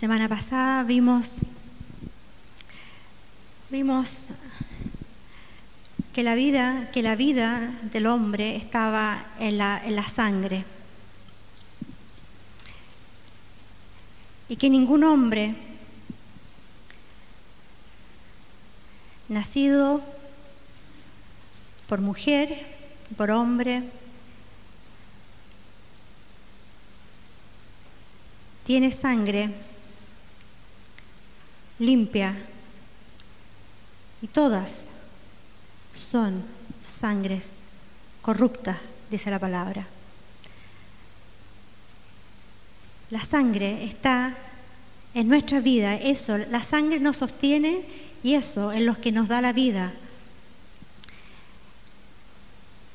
semana pasada vimos, vimos que la vida, que la vida del hombre estaba en la, en la sangre. Y que ningún hombre nacido por mujer, por hombre, tiene sangre limpia y todas son sangres corruptas, dice la palabra. La sangre está en nuestra vida, eso, la sangre nos sostiene y eso es lo que nos da la vida.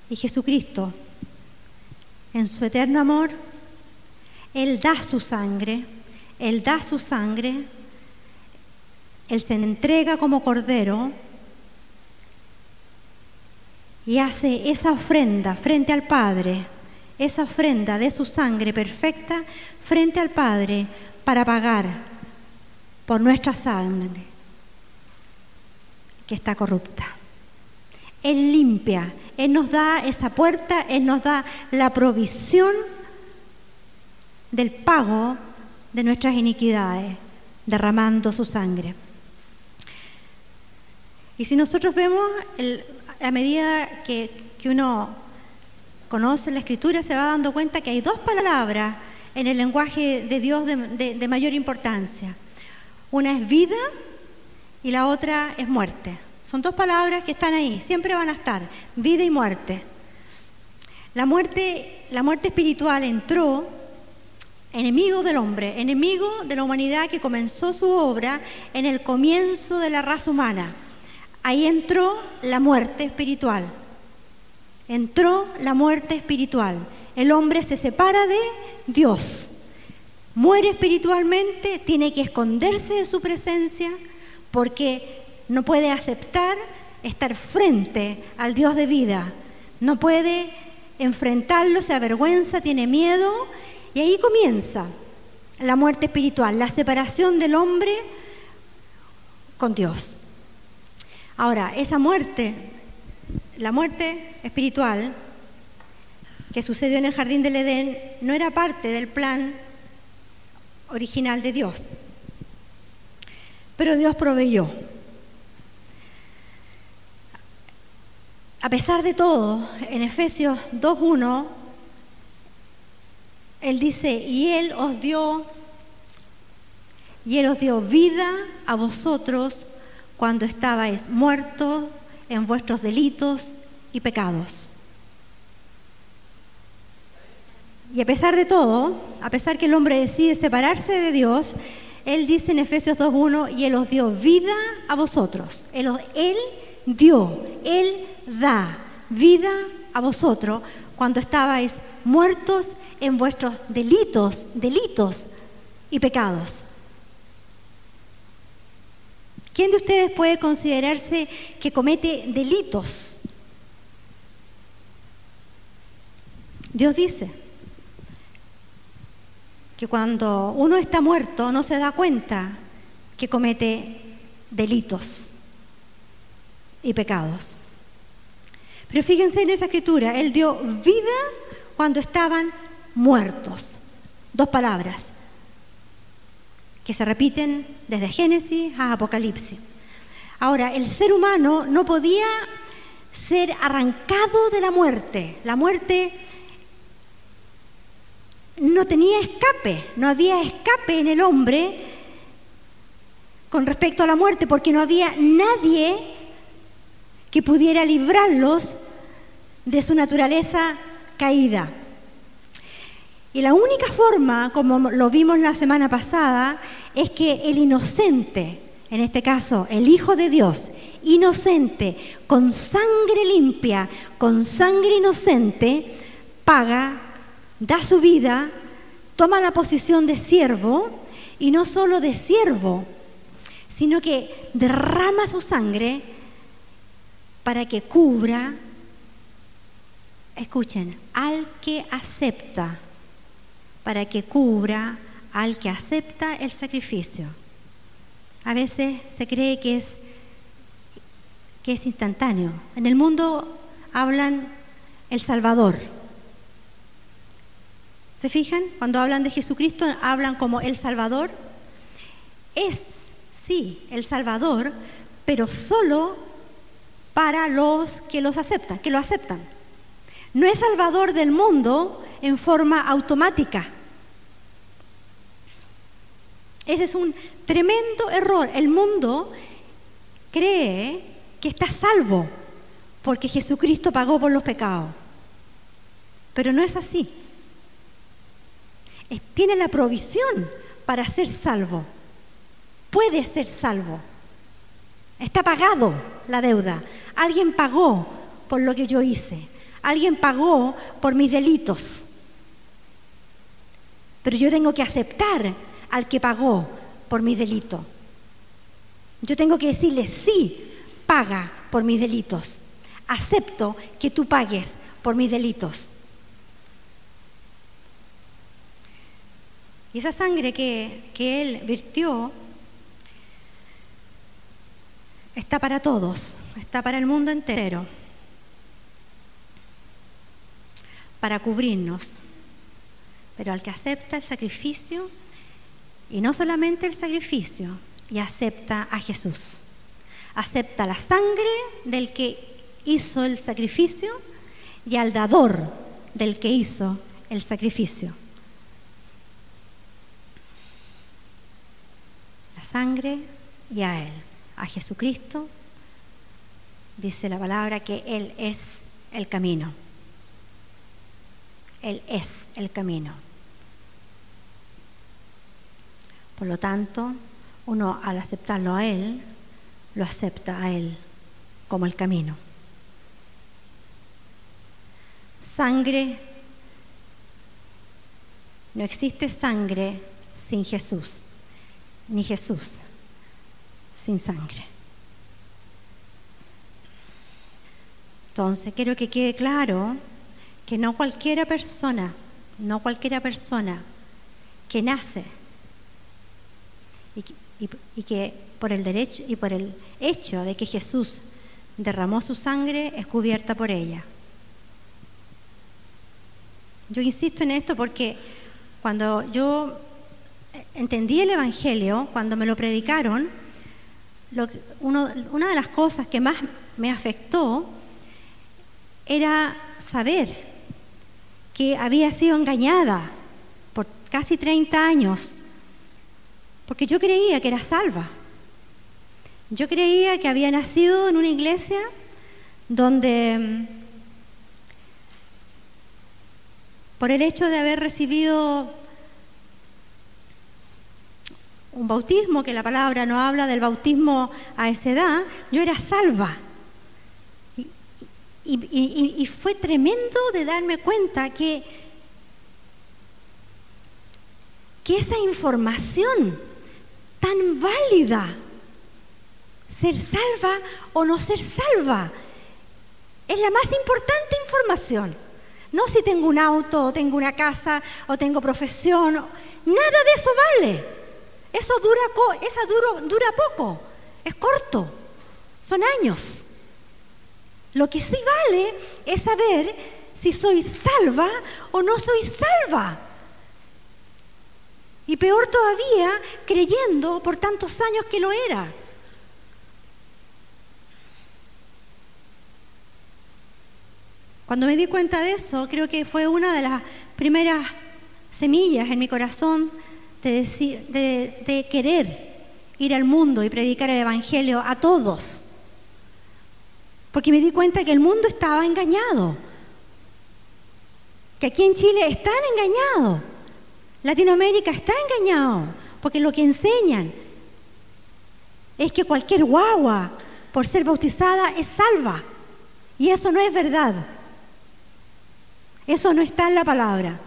Y Jesucristo, en su eterno amor, Él da su sangre, Él da su sangre, Él se entrega como cordero y hace esa ofrenda frente al Padre, esa ofrenda de su sangre perfecta frente al Padre para pagar por nuestra sangre que está corrupta. Él limpia, Él nos da esa puerta, Él nos da la provisión del pago de nuestras iniquidades, derramando su sangre. Y si nosotros vemos, a medida que, uno conoce la escritura, se va dando cuenta que hay dos palabras en el lenguaje de Dios de mayor importancia. Una es vida y la otra es muerte. Son dos palabras que están ahí, siempre van a estar, vida y muerte. La muerte, la muerte espiritual entró enemigo del hombre, enemigo de la humanidad que comenzó su obra en el comienzo de la raza humana. Ahí entró la muerte espiritual. Entró la muerte espiritual. El hombre se separa de Dios. Muere espiritualmente, tiene que esconderse de su presencia porque no puede aceptar estar frente al Dios de vida, no puede enfrentarlo, se avergüenza, tiene miedo y ahí comienza la muerte espiritual, la separación del hombre con Dios. Ahora, esa muerte, la muerte espiritual que sucedió en el jardín del Edén, no era parte del plan original de Dios, pero Dios proveyó. A pesar de todo, en Efesios 2.1, Él dice, y Él os dio, y Él os dio vida a vosotros cuando estabais muertos en vuestros delitos y pecados. Y a pesar de todo, a pesar que el hombre decide separarse de Dios, Él dice en Efesios 2.1, y Él os dio vida a vosotros. Él, él dio, Él da vida a vosotros cuando estabais muertos en vuestros delitos, delitos y pecados. ¿Quién de ustedes puede considerarse que comete delitos? Dios dice que cuando uno está muerto no se da cuenta que comete delitos y pecados. Pero fíjense en esa escritura, Él dio vida cuando estaban muertos. Dos palabras que se repiten desde Génesis a Apocalipsis. Ahora, el ser humano no podía ser arrancado de la muerte. La muerte no tenía escape, no había escape en el hombre con respecto a la muerte, porque no había nadie que pudiera librarlos de su naturaleza caída. Y la única forma, como lo vimos la semana pasada, es que el inocente, en este caso el Hijo de Dios, inocente, con sangre limpia, con sangre inocente, paga, da su vida, toma la posición de siervo, y no solo de siervo, sino que derrama su sangre para que cubra, escuchen, al que acepta, para que cubra al que acepta el sacrificio. A veces se cree que es, que es instantáneo. En el mundo hablan el Salvador. ¿Se fijan? Cuando hablan de Jesucristo, hablan como el Salvador. Es, sí, el Salvador, pero solo para los que los aceptan, que lo aceptan. No es Salvador del mundo en forma automática. Ese es un tremendo error. El mundo cree que está salvo porque Jesucristo pagó por los pecados. Pero no es así. Tiene la provisión para ser salvo. Puede ser salvo. Está pagado la deuda. Alguien pagó por lo que yo hice. Alguien pagó por mis delitos. Pero yo tengo que aceptar al que pagó por mis delitos. Yo tengo que decirle, sí, paga por mis delitos. Acepto que tú pagues por mis delitos. Y esa sangre que, que Él virtió está para todos, está para el mundo entero, para cubrirnos. Pero al que acepta el sacrificio, y no solamente el sacrificio, y acepta a Jesús. Acepta la sangre del que hizo el sacrificio y al dador del que hizo el sacrificio. La sangre y a Él, a Jesucristo, dice la palabra que Él es el camino. Él es el camino. Por lo tanto, uno al aceptarlo a Él, lo acepta a Él como el camino. Sangre, no existe sangre sin Jesús, ni Jesús sin sangre. Entonces, quiero que quede claro que no cualquiera persona, no cualquiera persona que nace y, que por el derecho y por el hecho de que Jesús derramó su sangre es cubierta por ella. Yo insisto en esto porque cuando yo entendí el Evangelio, cuando me lo predicaron, una de las cosas que más me afectó era saber que había sido engañada por casi 30 años porque yo creía que era salva. Yo creía que había nacido en una iglesia donde, mm, por el hecho de haber recibido un bautismo, que la palabra no habla del bautismo a esa edad, yo era salva. Y, fue tremendo de darme cuenta que, que esa información tan válida. Ser salva o no ser salva. Es la más importante información. No si tengo un auto o tengo una casa o tengo profesión. Nada de eso vale. Eso dura, esa duro, dura poco. Es corto. Son años. Lo que sí vale es saber si soy salva o no soy salva. Y peor todavía, creyendo por tantos años que lo era. Cuando me di cuenta de eso, creo que fue una de las primeras semillas en mi corazón de, decir, de, querer ir al mundo y predicar el Evangelio a todos. Porque me di cuenta que el mundo estaba engañado. Que aquí en Chile están engañados Latinoamérica está engañado, porque lo que enseñan es que cualquier guagua, por ser bautizada, es salva. Y eso no es verdad. Eso no está en la palabra.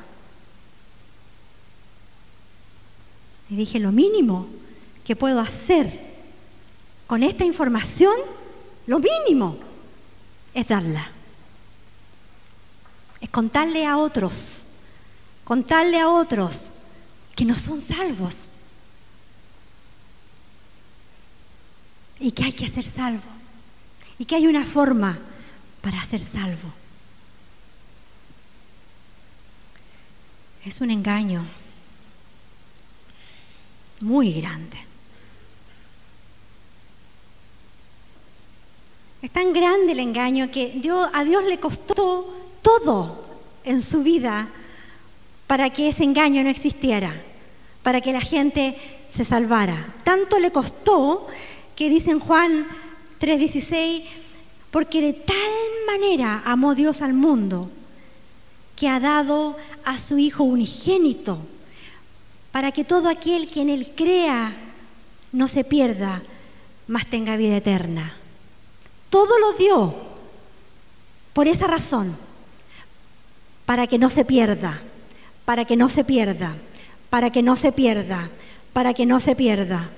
Y dije, lo mínimo que puedo hacer con esta información, lo mínimo, es darla. Es contarle a otros contarle a otros que no son salvos y que hay que ser salvo y que hay una forma para ser salvo. Es un engaño muy grande. Es tan grande el engaño que a Dios le costó todo en su vida para que ese engaño no existiera, para que la gente se salvara. Tanto le costó que dice en Juan 3:16, porque de tal manera amó Dios al mundo que ha dado a su Hijo unigénito, para que todo aquel que en Él crea no se pierda, mas tenga vida eterna. Todo lo dio por esa razón, para que no se pierda, para que no se pierda, para que no se pierda, para que no se pierda.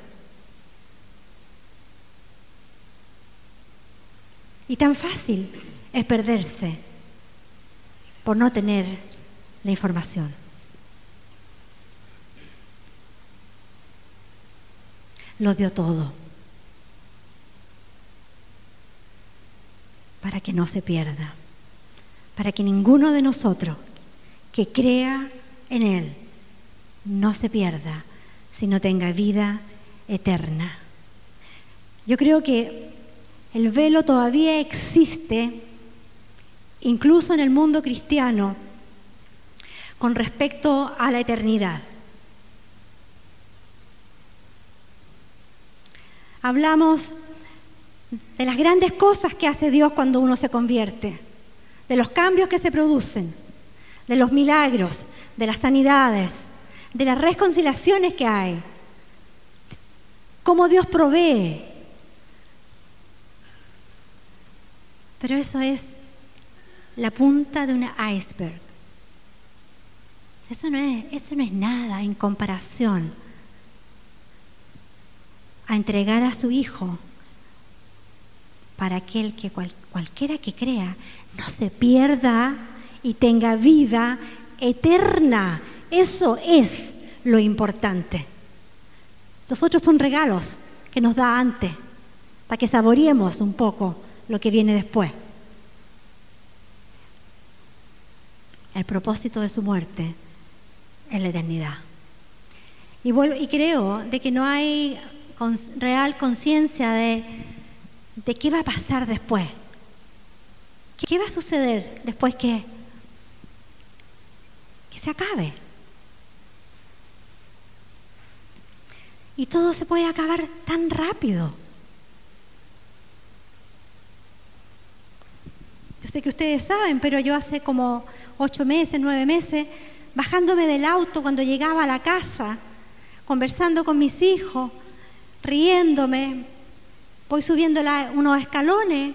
Y tan fácil es perderse por no tener la información. Lo dio todo para que no se pierda, para que ninguno de nosotros que crea en Él no se pierda, sino tenga vida eterna. Yo creo que el velo todavía existe, incluso en el mundo cristiano, con respecto a la eternidad. Hablamos de las grandes cosas que hace Dios cuando uno se convierte, de los cambios que se producen, de los milagros, de las sanidades, de las reconciliaciones que hay, cómo Dios provee. Pero eso es la punta de un iceberg. Eso no es, eso no es nada en comparación a entregar a su Hijo para aquel que cualquiera que crea no se pierda y tenga vida eterna. Eso es lo importante. Los otros son regalos que nos da antes, para que saboreemos un poco lo que viene después. El propósito de su muerte es la eternidad. Y, creo de que no hay real conciencia de, de qué va a pasar después. ¿Qué va a suceder después que, se acabe? Y todo se puede acabar tan rápido. Yo sé que ustedes saben, pero yo hace como ocho meses, nueve meses, bajándome del auto cuando llegaba a la casa, conversando con mis hijos, riéndome, voy subiendo unos escalones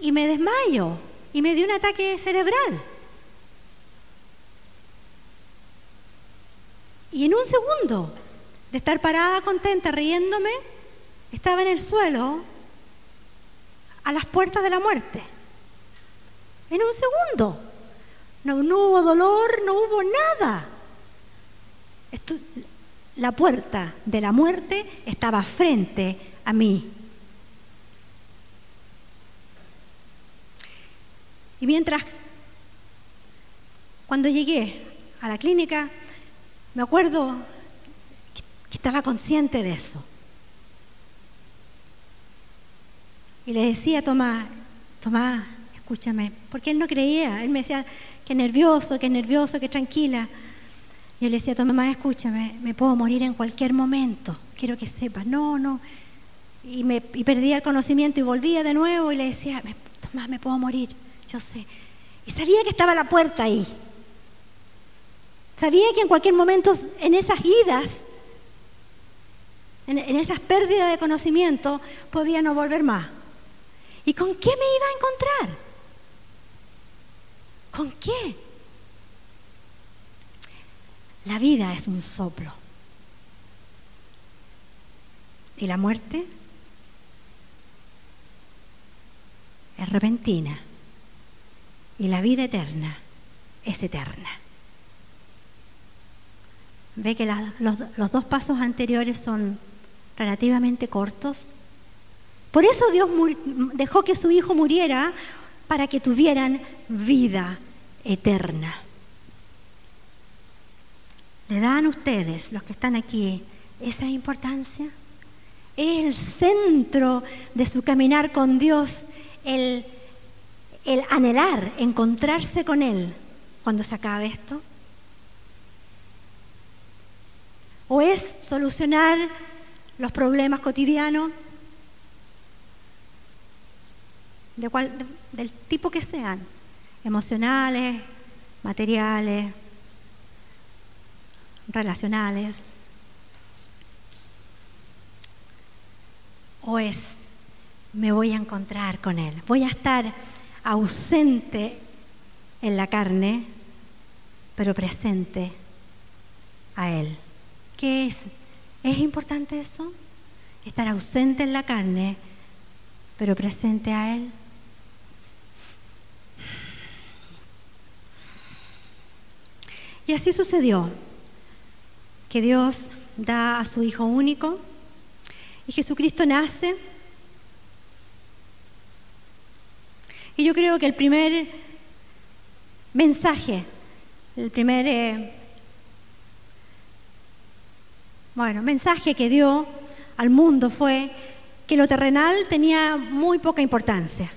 y me desmayo y me dio un ataque cerebral. Y en un segundo de estar parada contenta, riéndome, estaba en el suelo a las puertas de la muerte. En un segundo. No, hubo dolor, no hubo nada. la puerta de la muerte estaba frente a mí. Y mientras, cuando llegué a la clínica, me acuerdo que estaba consciente de eso. Y le decía a Tomás, Tomás, escúchame, porque él no creía, él me decía que nervioso, que nervioso, que tranquila. Yo le decía, Tomás, escúchame, me puedo morir en cualquier momento, quiero que sepas, no, no. Y, me, y perdía el conocimiento y volvía de nuevo y le decía, Tomás, me puedo morir, yo sé. Y sabía que estaba la puerta ahí. Sabía que en cualquier momento, en esas idas, en, esas pérdidas de conocimiento, podía no volver más. ¿Y con qué me iba a encontrar? ¿Con qué? La vida es un soplo. Y la muerte es repentina. Y la vida eterna es eterna. Ve que los, los dos pasos anteriores son relativamente cortos. Por eso Dios dejó que su Hijo muriera para que tuvieran vida eterna. ¿Le dan ustedes, los que están aquí, esa importancia? Es el centro de su caminar con Dios, el, el anhelar, encontrarse con Él cuando se acabe esto. ¿O es solucionar los problemas cotidianos? De del tipo que sean, emocionales, materiales, relacionales. O es, me voy a encontrar con Él, voy a estar ausente en la carne, pero presente a Él. ¿Qué es? ¿Es importante eso? Estar ausente en la carne, pero presente a Él. Y así sucedió, que Dios da a su Hijo único y Jesucristo nace. Y yo creo que el primer mensaje, el primer eh, bueno, mensaje que dio al mundo fue que lo terrenal tenía muy poca importancia,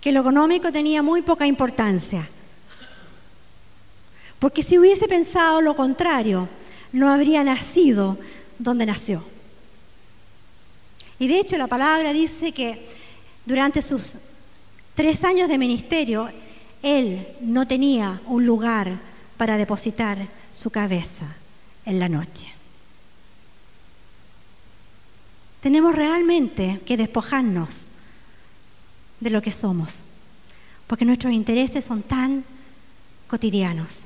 que lo económico tenía muy poca importancia. Porque si hubiese pensado lo contrario, no habría nacido donde nació. Y de hecho la palabra dice que durante sus tres años de ministerio, él no tenía un lugar para depositar su cabeza en la noche. Tenemos realmente que despojarnos de lo que somos, porque nuestros intereses son tan cotidianos.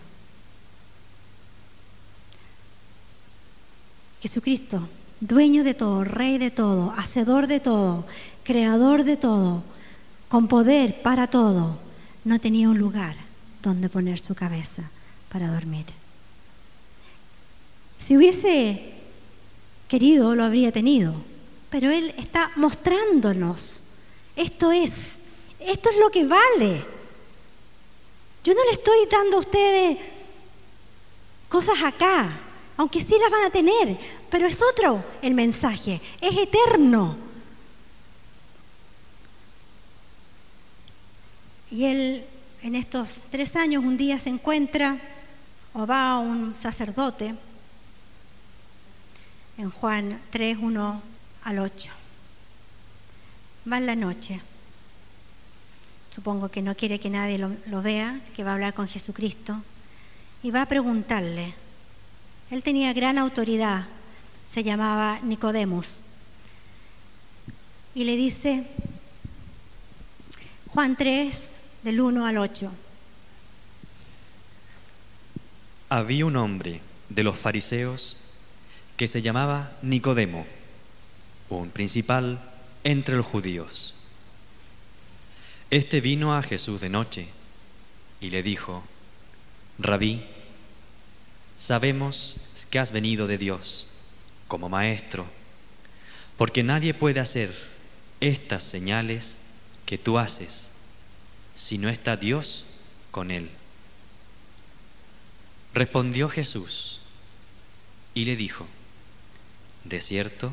Jesucristo, dueño de todo, rey de todo, hacedor de todo, creador de todo, con poder para todo, no tenía un lugar donde poner su cabeza para dormir. Si hubiese querido, lo habría tenido, pero Él está mostrándonos, esto es, esto es lo que vale. Yo no le estoy dando a ustedes cosas acá, aunque sí las van a tener, pero es otro el mensaje, es eterno. Y él en estos tres años un día se encuentra o va a un sacerdote en Juan 3, 1 al 8. Va en la noche. Supongo que no quiere que nadie lo, lo vea, que va a hablar con Jesucristo. Y va a preguntarle. Él tenía gran autoridad, se llamaba Nicodemus. Y le dice, Juan 3, del 1 al 8. Había un hombre de los fariseos que se llamaba Nicodemo un principal entre los judíos. Este vino a Jesús de noche y le dijo, Rabí, sabemos que has venido de Dios como maestro, porque nadie puede hacer estas señales que tú haces si no está Dios con él. Respondió Jesús y le dijo, de cierto,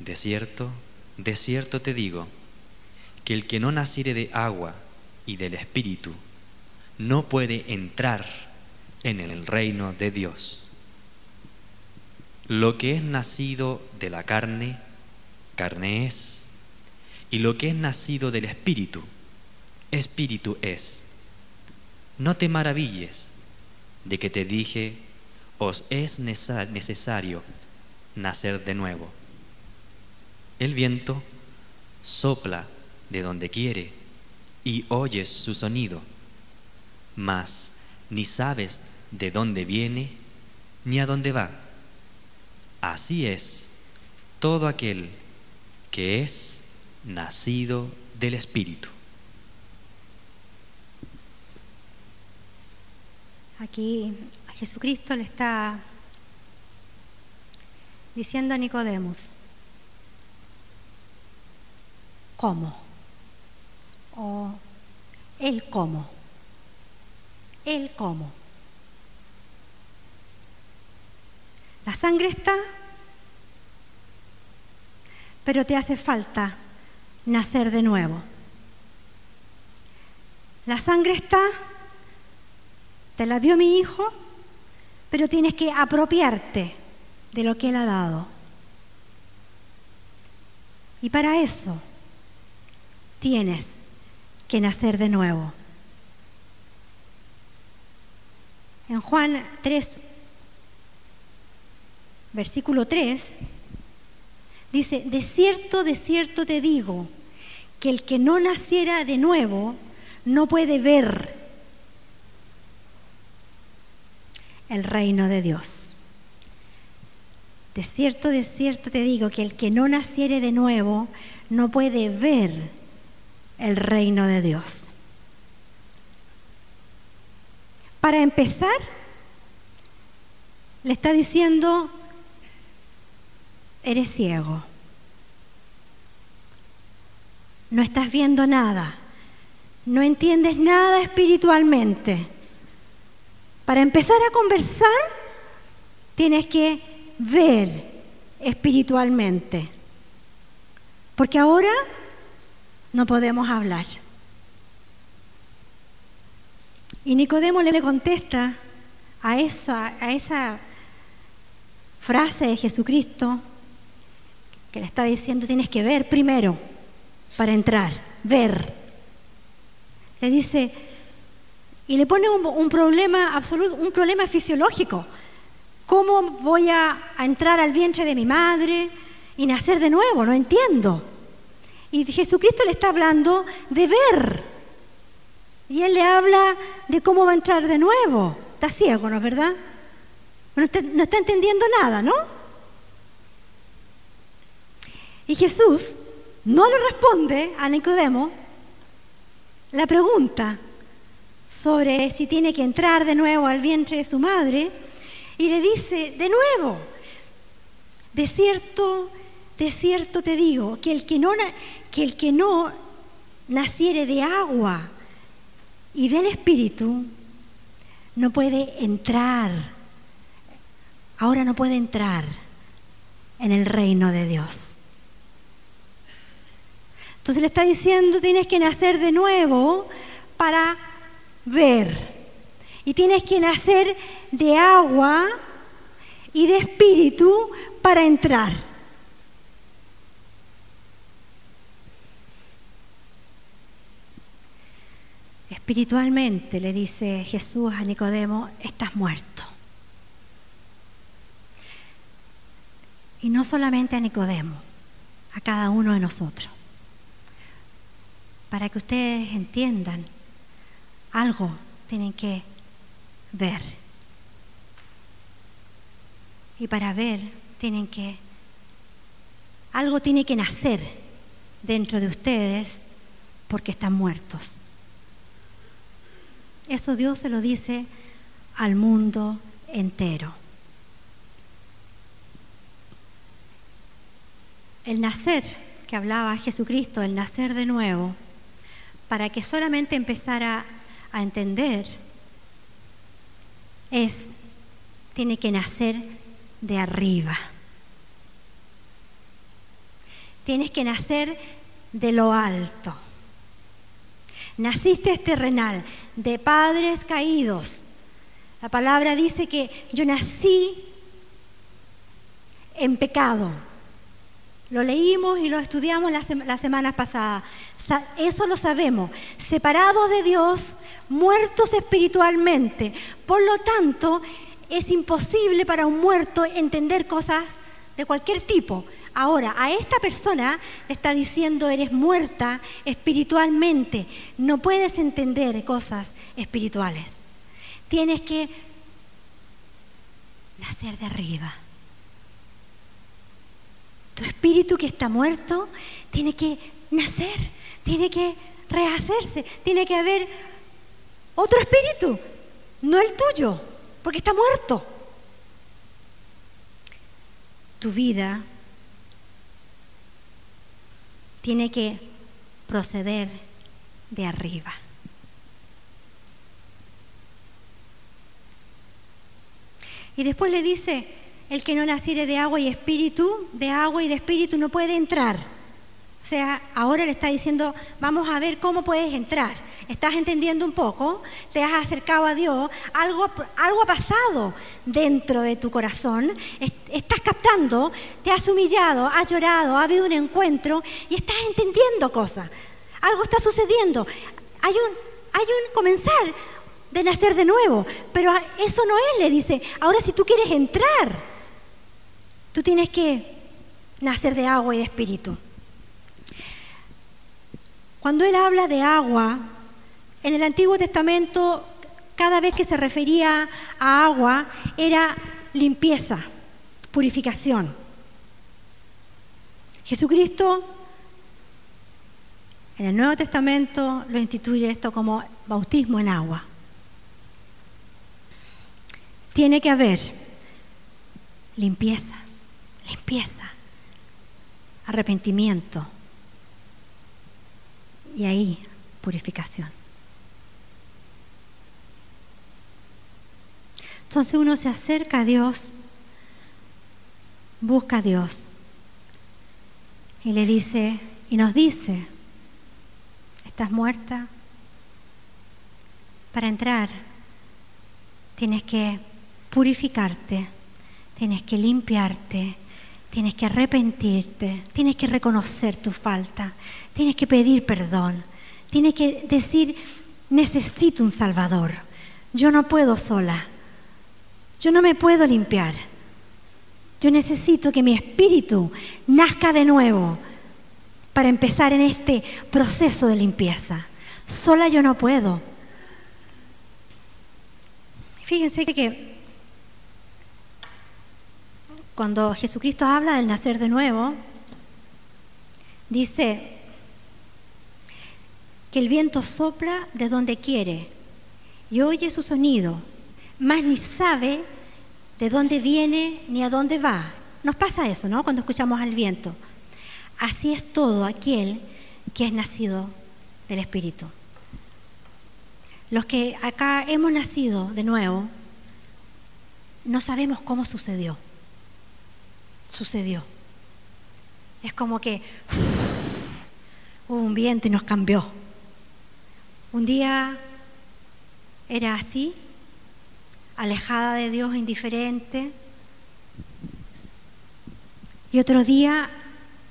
de cierto, de cierto te digo, que el que no naciere de agua y del Espíritu no puede entrar en el reino de Dios. Lo que es nacido de la carne, carne es, y lo que es nacido del Espíritu, Espíritu es. No te maravilles de que te dije, os es necesario nacer de nuevo. El viento sopla de donde quiere y oyes su sonido, mas ni sabes de dónde viene ni a dónde va. Así es todo aquel que es nacido del Espíritu. Aquí Jesucristo le está diciendo a Nicodemos, ¿cómo? O el cómo. El cómo. La sangre está, pero te hace falta nacer de nuevo. La sangre está, te la dio mi hijo, pero tienes que apropiarte de lo que Él ha dado. Y para eso tienes que nacer de nuevo. En Juan 3, versículo 3, dice, de cierto, de cierto te digo, que el que no naciera de nuevo no puede ver el reino de Dios. De cierto, de cierto te digo que el que no naciere de nuevo no puede ver el reino de Dios. Para empezar, le está diciendo, eres ciego, no estás viendo nada, no entiendes nada espiritualmente. Para empezar a conversar, tienes que ver espiritualmente. Porque ahora no podemos hablar. Y Nicodemo le contesta a, esa, a esa frase de Jesucristo que le está diciendo tienes que ver primero para entrar, ver. Le dice, y le pone un, problema absoluto, un problema fisiológico. ¿Cómo voy a, entrar al vientre de mi madre y nacer de nuevo? No entiendo. Y Jesucristo le está hablando de ver. Y él le habla de cómo va a entrar de nuevo. Está ciego, ¿no es verdad? No está, no está entendiendo nada, ¿no? Y Jesús no le responde a Nicodemo la pregunta sobre si tiene que entrar de nuevo al vientre de su madre y le dice de nuevo, de cierto, de cierto te digo, que el que no, que el que no naciere de agua y del Espíritu no puede entrar, ahora no puede entrar en el reino de Dios. Entonces le está diciendo, tienes que nacer de nuevo para ver. Y tienes que nacer de agua y de espíritu para entrar. Espiritualmente le dice Jesús a Nicodemo, estás muerto. Y no solamente a Nicodemo, a cada uno de nosotros. Para que ustedes entiendan algo tienen que ver. Y para ver tienen que, algo tiene que nacer dentro de ustedes porque están muertos. Eso Dios se lo dice al mundo entero. El nacer que hablaba Jesucristo, el nacer de nuevo, para que solamente empezara a entender es, tiene que nacer de arriba. Tienes que nacer de lo alto. Naciste terrenal, de padres caídos. La palabra dice que yo nací en pecado. Lo leímos y lo estudiamos la, la semana pasada. Eso lo sabemos. Separados de Dios, muertos espiritualmente. Por lo tanto, es imposible para un muerto entender cosas de cualquier tipo. Ahora, a esta persona le está diciendo, eres muerta espiritualmente, no puedes entender cosas espirituales. Tienes que nacer de arriba. Tu espíritu que está muerto tiene que nacer, tiene que rehacerse, tiene que haber otro espíritu, no el tuyo, porque está muerto. Tu vida tiene que proceder de arriba. Y después le dice, el que no naciere de agua y espíritu, de agua y de espíritu no puede entrar. O sea, ahora le está diciendo, vamos a ver cómo puedes entrar. ¿Estás entendiendo un poco? ¿Te has acercado a Dios? Algo, algo ha pasado dentro de tu corazón. Estás captando, te has humillado, has llorado, ha habido un encuentro y estás entendiendo cosas. Algo está sucediendo. Hay un, hay un comenzar de nacer de nuevo. Pero eso no es, le dice. Ahora si tú quieres entrar, tú tienes que nacer de agua y de espíritu. Cuando él habla de agua, en el Antiguo Testamento, cada vez que se refería a agua, era limpieza, purificación. Jesucristo en el Nuevo Testamento lo instituye esto como bautismo en agua tiene que haber limpieza, limpieza, arrepentimiento y ahí purificación. Entonces uno se acerca a Dios, busca a Dios y le dice, y nos dice, estás muerta, para entrar tienes que purificarte, tienes que limpiarte, tienes que arrepentirte, tienes que reconocer tu falta, tienes que pedir perdón, tienes que decir, necesito un Salvador, yo no puedo sola, yo no me puedo limpiar, yo necesito que mi espíritu nazca de nuevo para empezar en este proceso de limpieza. Sola yo no puedo. Fíjense que cuando Jesucristo habla del nacer de nuevo, dice que el viento sopla de donde quiere y oye su sonido, mas ni sabe de dónde viene ni a dónde va. Nos pasa eso, ¿no? Cuando escuchamos al viento. Así es todo aquel que es nacido del Espíritu. Los que acá hemos nacido de nuevo, no sabemos cómo sucedió sucedió. Es como que hubo un viento y nos cambió. Un día era así, alejada de Dios, indiferente. Y otro día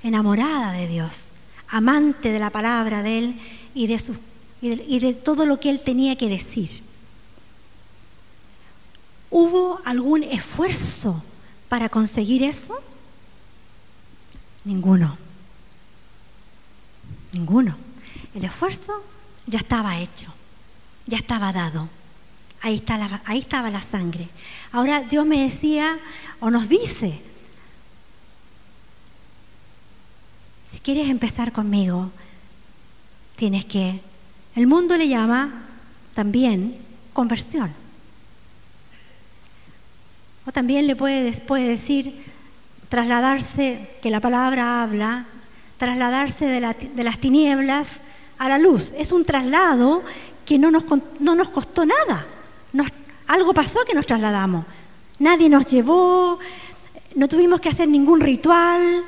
enamorada de Dios, amante de la palabra de Él y de, y de todo lo que Él tenía que decir. ¿Hubo algún esfuerzo para conseguir eso? Ninguno. Ninguno. El esfuerzo ya estaba hecho, ya estaba dado. Ahí, está ahí estaba la sangre. Ahora Dios me decía o nos dice, si quieres empezar conmigo, tienes que, el mundo le llama también conversión. O también le puede, decir, trasladarse, que la palabra habla, trasladarse de, las tinieblas a la luz. Es un traslado que no nos, no nos costó nada. Algo pasó que nos trasladamos. Nadie nos llevó, no tuvimos que hacer ningún ritual,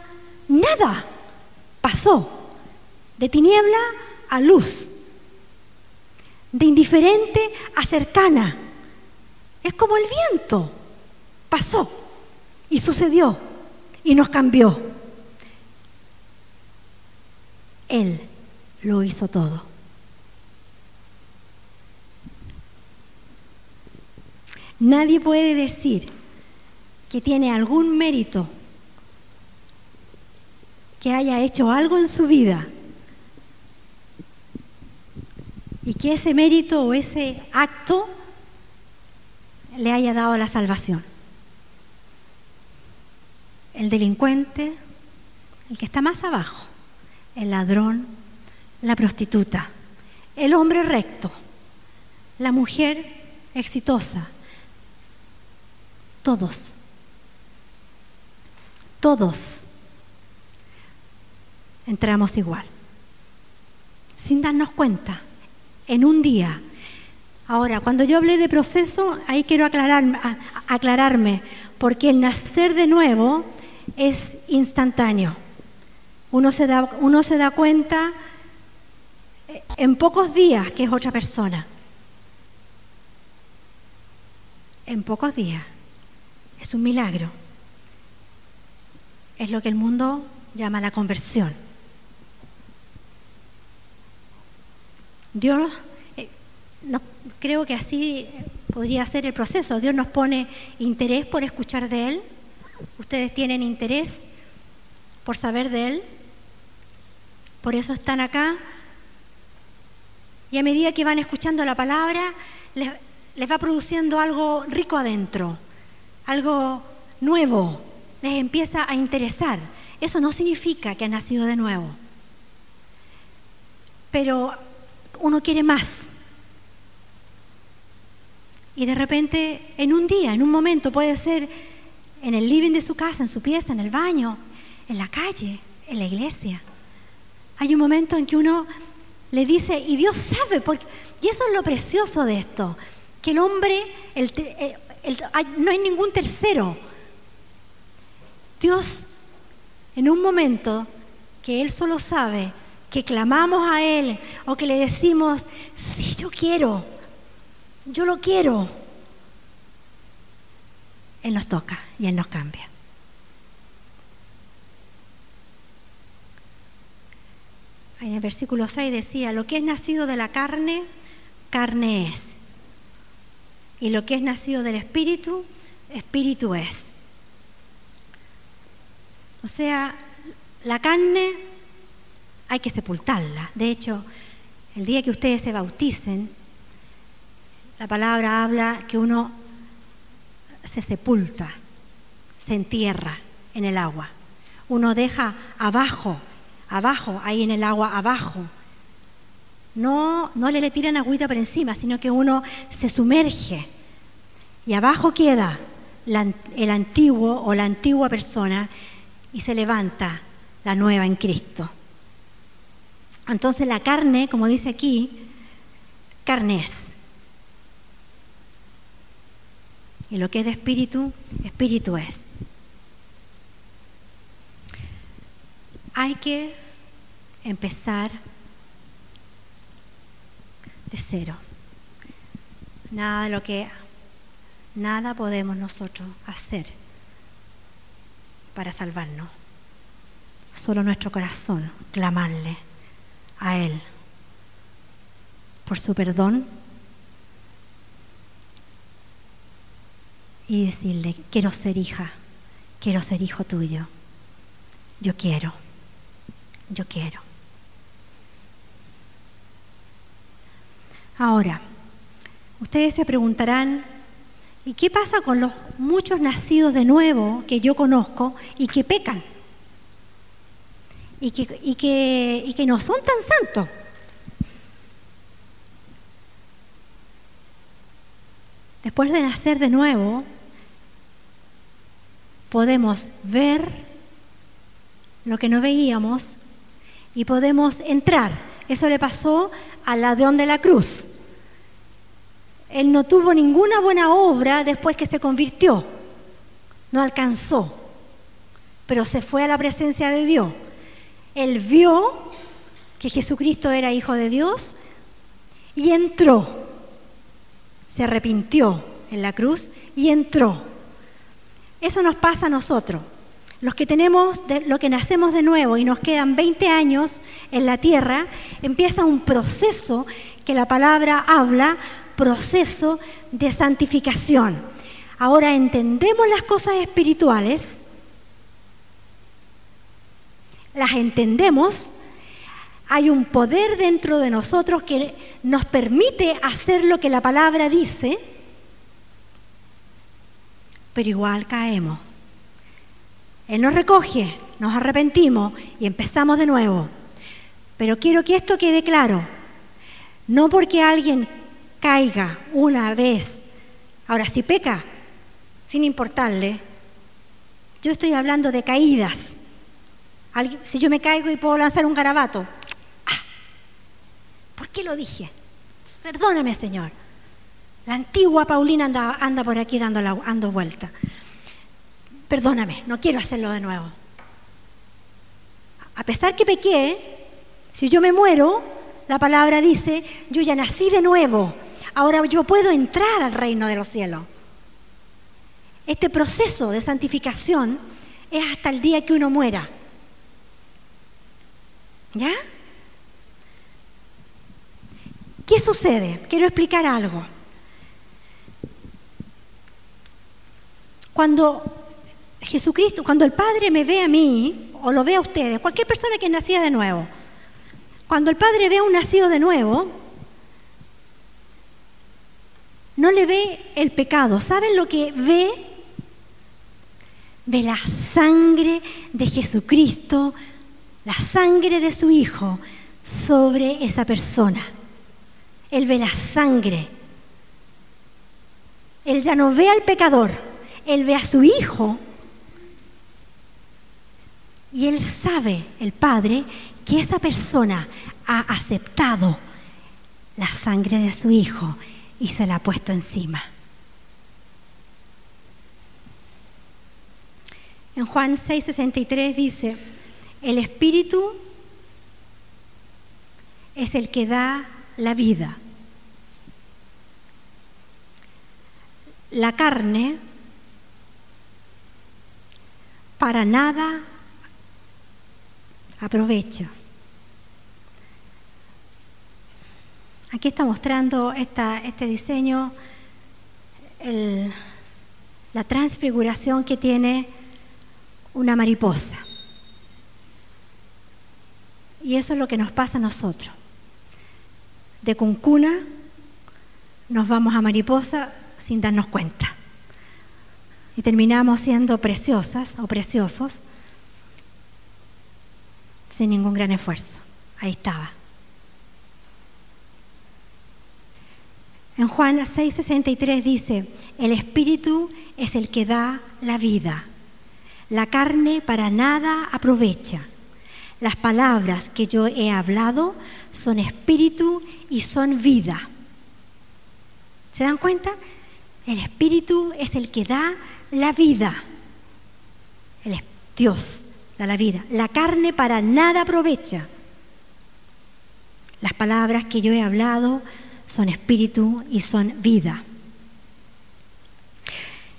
nada. Pasó de tiniebla a luz, de indiferente a cercana. Es como el viento. Pasó y sucedió y nos cambió. Él lo hizo todo. Nadie puede decir que tiene algún mérito, que haya hecho algo en su vida y que ese mérito o ese acto le haya dado la salvación. El delincuente, el que está más abajo, el ladrón, la prostituta, el hombre recto, la mujer exitosa, todos, todos entramos igual, sin darnos cuenta, en un día. Ahora, cuando yo hablé de proceso, ahí quiero aclararme, aclararme porque el nacer de nuevo es instantáneo. Uno se da, uno se da cuenta en pocos días que es otra persona. En pocos días. Es un milagro. Es lo que el mundo llama la conversión. Dios, eh, no, creo que así podría ser el proceso. Dios nos pone interés por escuchar de Él. Ustedes tienen interés por saber de Él. Por eso están acá. Y a medida que van escuchando la palabra, les, les va produciendo algo rico adentro, algo nuevo, les empieza a interesar. Eso no significa que han nacido de nuevo. Pero uno quiere más. Y de repente, en un día, en un momento, puede ser en el living de su casa, en su pieza, en el baño, en la calle, en la iglesia. Hay un momento en que uno le dice, y Dios sabe, porque, y eso es lo precioso de esto, que el hombre, no hay ningún tercero. Dios, en un momento que Él solo sabe, que clamamos a Él o que le decimos, sí, yo quiero, yo lo quiero, Él nos toca y Él nos cambia. En el versículo 6 decía, lo que es nacido de la carne, carne es. Y lo que es nacido del espíritu, espíritu es. O sea, la carne hay que sepultarla. De hecho, el día que ustedes se bauticen, la palabra habla que uno se sepulta, se entierra en el agua. Uno deja abajo, abajo, ahí en el agua, abajo. No, no le, tiran agüita por encima, sino que uno se sumerge y abajo queda el antiguo o la antigua persona y se levanta la nueva en Cristo. Entonces la carne, como dice aquí, carne es. Y lo que es de espíritu, espíritu es. Hay que empezar de cero. Nada de lo que nada podemos nosotros hacer para salvarnos. Solo nuestro corazón clamarle a Él por su perdón y decirle, quiero ser hija, quiero ser hijo tuyo, yo quiero, yo quiero. Ahora, ustedes se preguntarán, ¿y qué pasa con los muchos nacidos de nuevo que yo conozco y que pecan? y que, y que, y que no son tan santos. Después de nacer de nuevo, podemos ver lo que no veíamos y podemos entrar. Eso le pasó al ladrón de la cruz. Él no tuvo ninguna buena obra después que se convirtió. No alcanzó, pero se fue a la presencia de Dios él vio que Jesucristo era hijo de Dios y entró. Se arrepintió en la cruz y entró. Eso nos pasa a nosotros. Los que tenemos, lo que nacemos de nuevo y nos quedan 20 años en la tierra, empieza un proceso que la palabra habla, proceso de santificación. Ahora entendemos las cosas espirituales, las entendemos, hay un poder dentro de nosotros que nos permite hacer lo que la palabra dice, pero igual caemos. Él nos recoge, nos arrepentimos y empezamos de nuevo. Pero quiero que esto quede claro. No porque alguien caiga una vez, ahora si peca, sin importarle, yo estoy hablando de caídas. Si yo me caigo y puedo lanzar un garabato, ah, ¿por qué lo dije? Perdóname, Señor. La antigua Paulina anda, por aquí dando, la, dando vuelta perdóname, no quiero hacerlo de nuevo. A pesar que pequé, si yo me muero, la palabra dice, yo ya nací de nuevo, ahora yo puedo entrar al reino de los cielos. Este proceso de santificación es hasta el día que uno muera. ¿Ya? ¿Qué sucede? Quiero explicar algo. Cuando Jesucristo, cuando el Padre me ve a mí, o lo ve a ustedes, cualquier persona que nacía de nuevo, cuando el Padre ve a un nacido de nuevo, no le ve el pecado. ¿Saben lo que ve? Ve la sangre de Jesucristo, la sangre de su Hijo sobre esa persona. Él ve la sangre. Él ya no ve al pecador, él ve a su Hijo y él sabe, el Padre, que esa persona ha aceptado la sangre de su Hijo y se la ha puesto encima. En Juan 6:63 dice, el Espíritu es el que da la vida. La carne para nada aprovecha. Aquí está mostrando este diseño, la transfiguración que tiene una mariposa. Y eso es lo que nos pasa a nosotros. De cuncuna nos vamos a mariposa sin darnos cuenta. Y terminamos siendo preciosas o preciosos sin ningún gran esfuerzo. Ahí estaba. En Juan 6:63 dice, el Espíritu es el que da la vida. La carne para nada aprovecha. Las palabras que yo he hablado son espíritu y son vida. ¿Se dan cuenta? El espíritu es el que da la vida. El Dios la vida. La carne para nada aprovecha. Las palabras que yo he hablado son espíritu y son vida.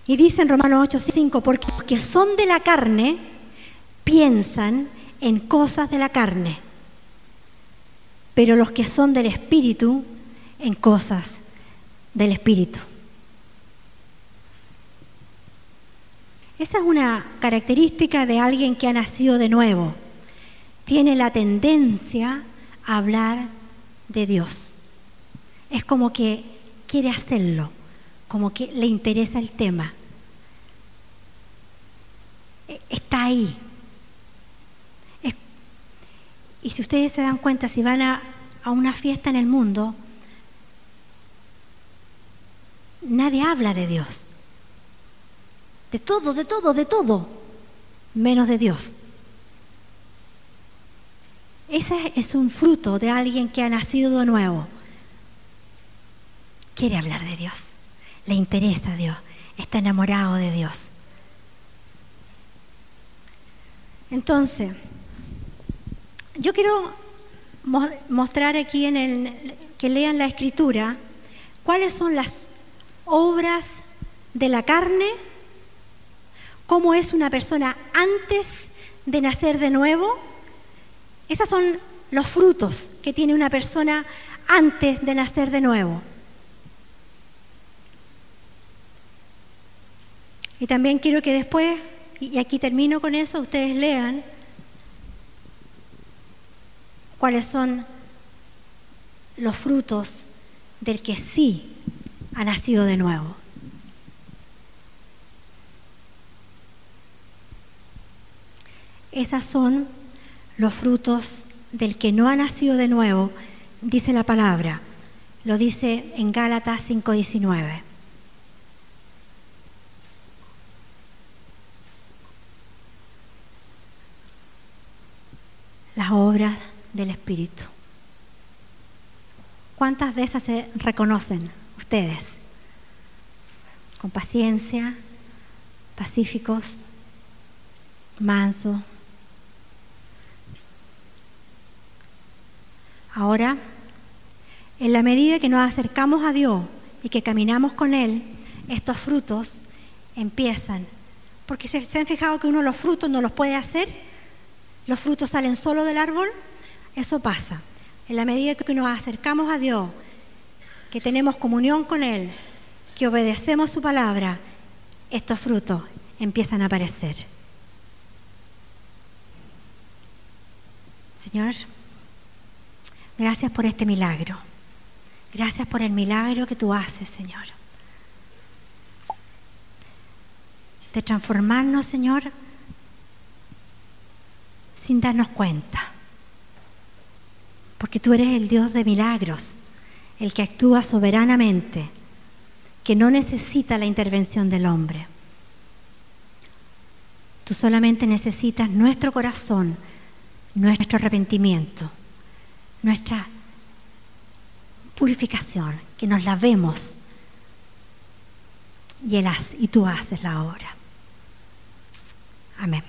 Y dice en Romanos 8:5, porque los que son de la carne piensan en cosas de la carne, pero los que son del espíritu en cosas del espíritu. Esa es una característica de alguien que ha nacido de nuevo. Tiene la tendencia a hablar de Dios. Es como que quiere hacerlo, como que le interesa el tema. E, está ahí. y si ustedes se dan cuenta, si van a, a una fiesta en el mundo, nadie habla de Dios de todo, de todo, de todo, menos de Dios. Ese es un fruto de alguien que ha nacido de nuevo. Quiere hablar de Dios, le interesa a Dios, está enamorado de Dios. Entonces, yo quiero mostrar aquí en el que lean la escritura cuáles son las obras de la carne cómo es una persona antes de nacer de nuevo. Esos son los frutos que tiene una persona antes de nacer de nuevo. Y también quiero que después, y aquí termino con eso, ustedes lean cuáles son los frutos del que sí ha nacido de nuevo. Esos son los frutos del que no ha nacido de nuevo, dice la palabra. Lo dice en Gálatas 5:19. Las obras del Espíritu. ¿Cuántas de esas se reconocen ustedes? Con paciencia, pacíficos, manso. Ahora, en la medida que nos acercamos a Dios y que caminamos con Él, estos frutos empiezan. Porque se, se han fijado que uno los frutos no los puede hacer, los frutos salen solo del árbol, eso pasa. En la medida que nos acercamos a Dios, que tenemos comunión con Él, que obedecemos su palabra, estos frutos empiezan a aparecer. Señor, gracias por este milagro. Gracias por el milagro que tú haces, Señor. De transformarnos, Señor, sin darnos cuenta. Porque tú eres el Dios de milagros, el que actúa soberanamente, que no necesita la intervención del hombre. Tú solamente necesitas nuestro corazón nuestro arrepentimiento, nuestra purificación, que nos lavemos y, él hace, y tú haces la obra. Amén.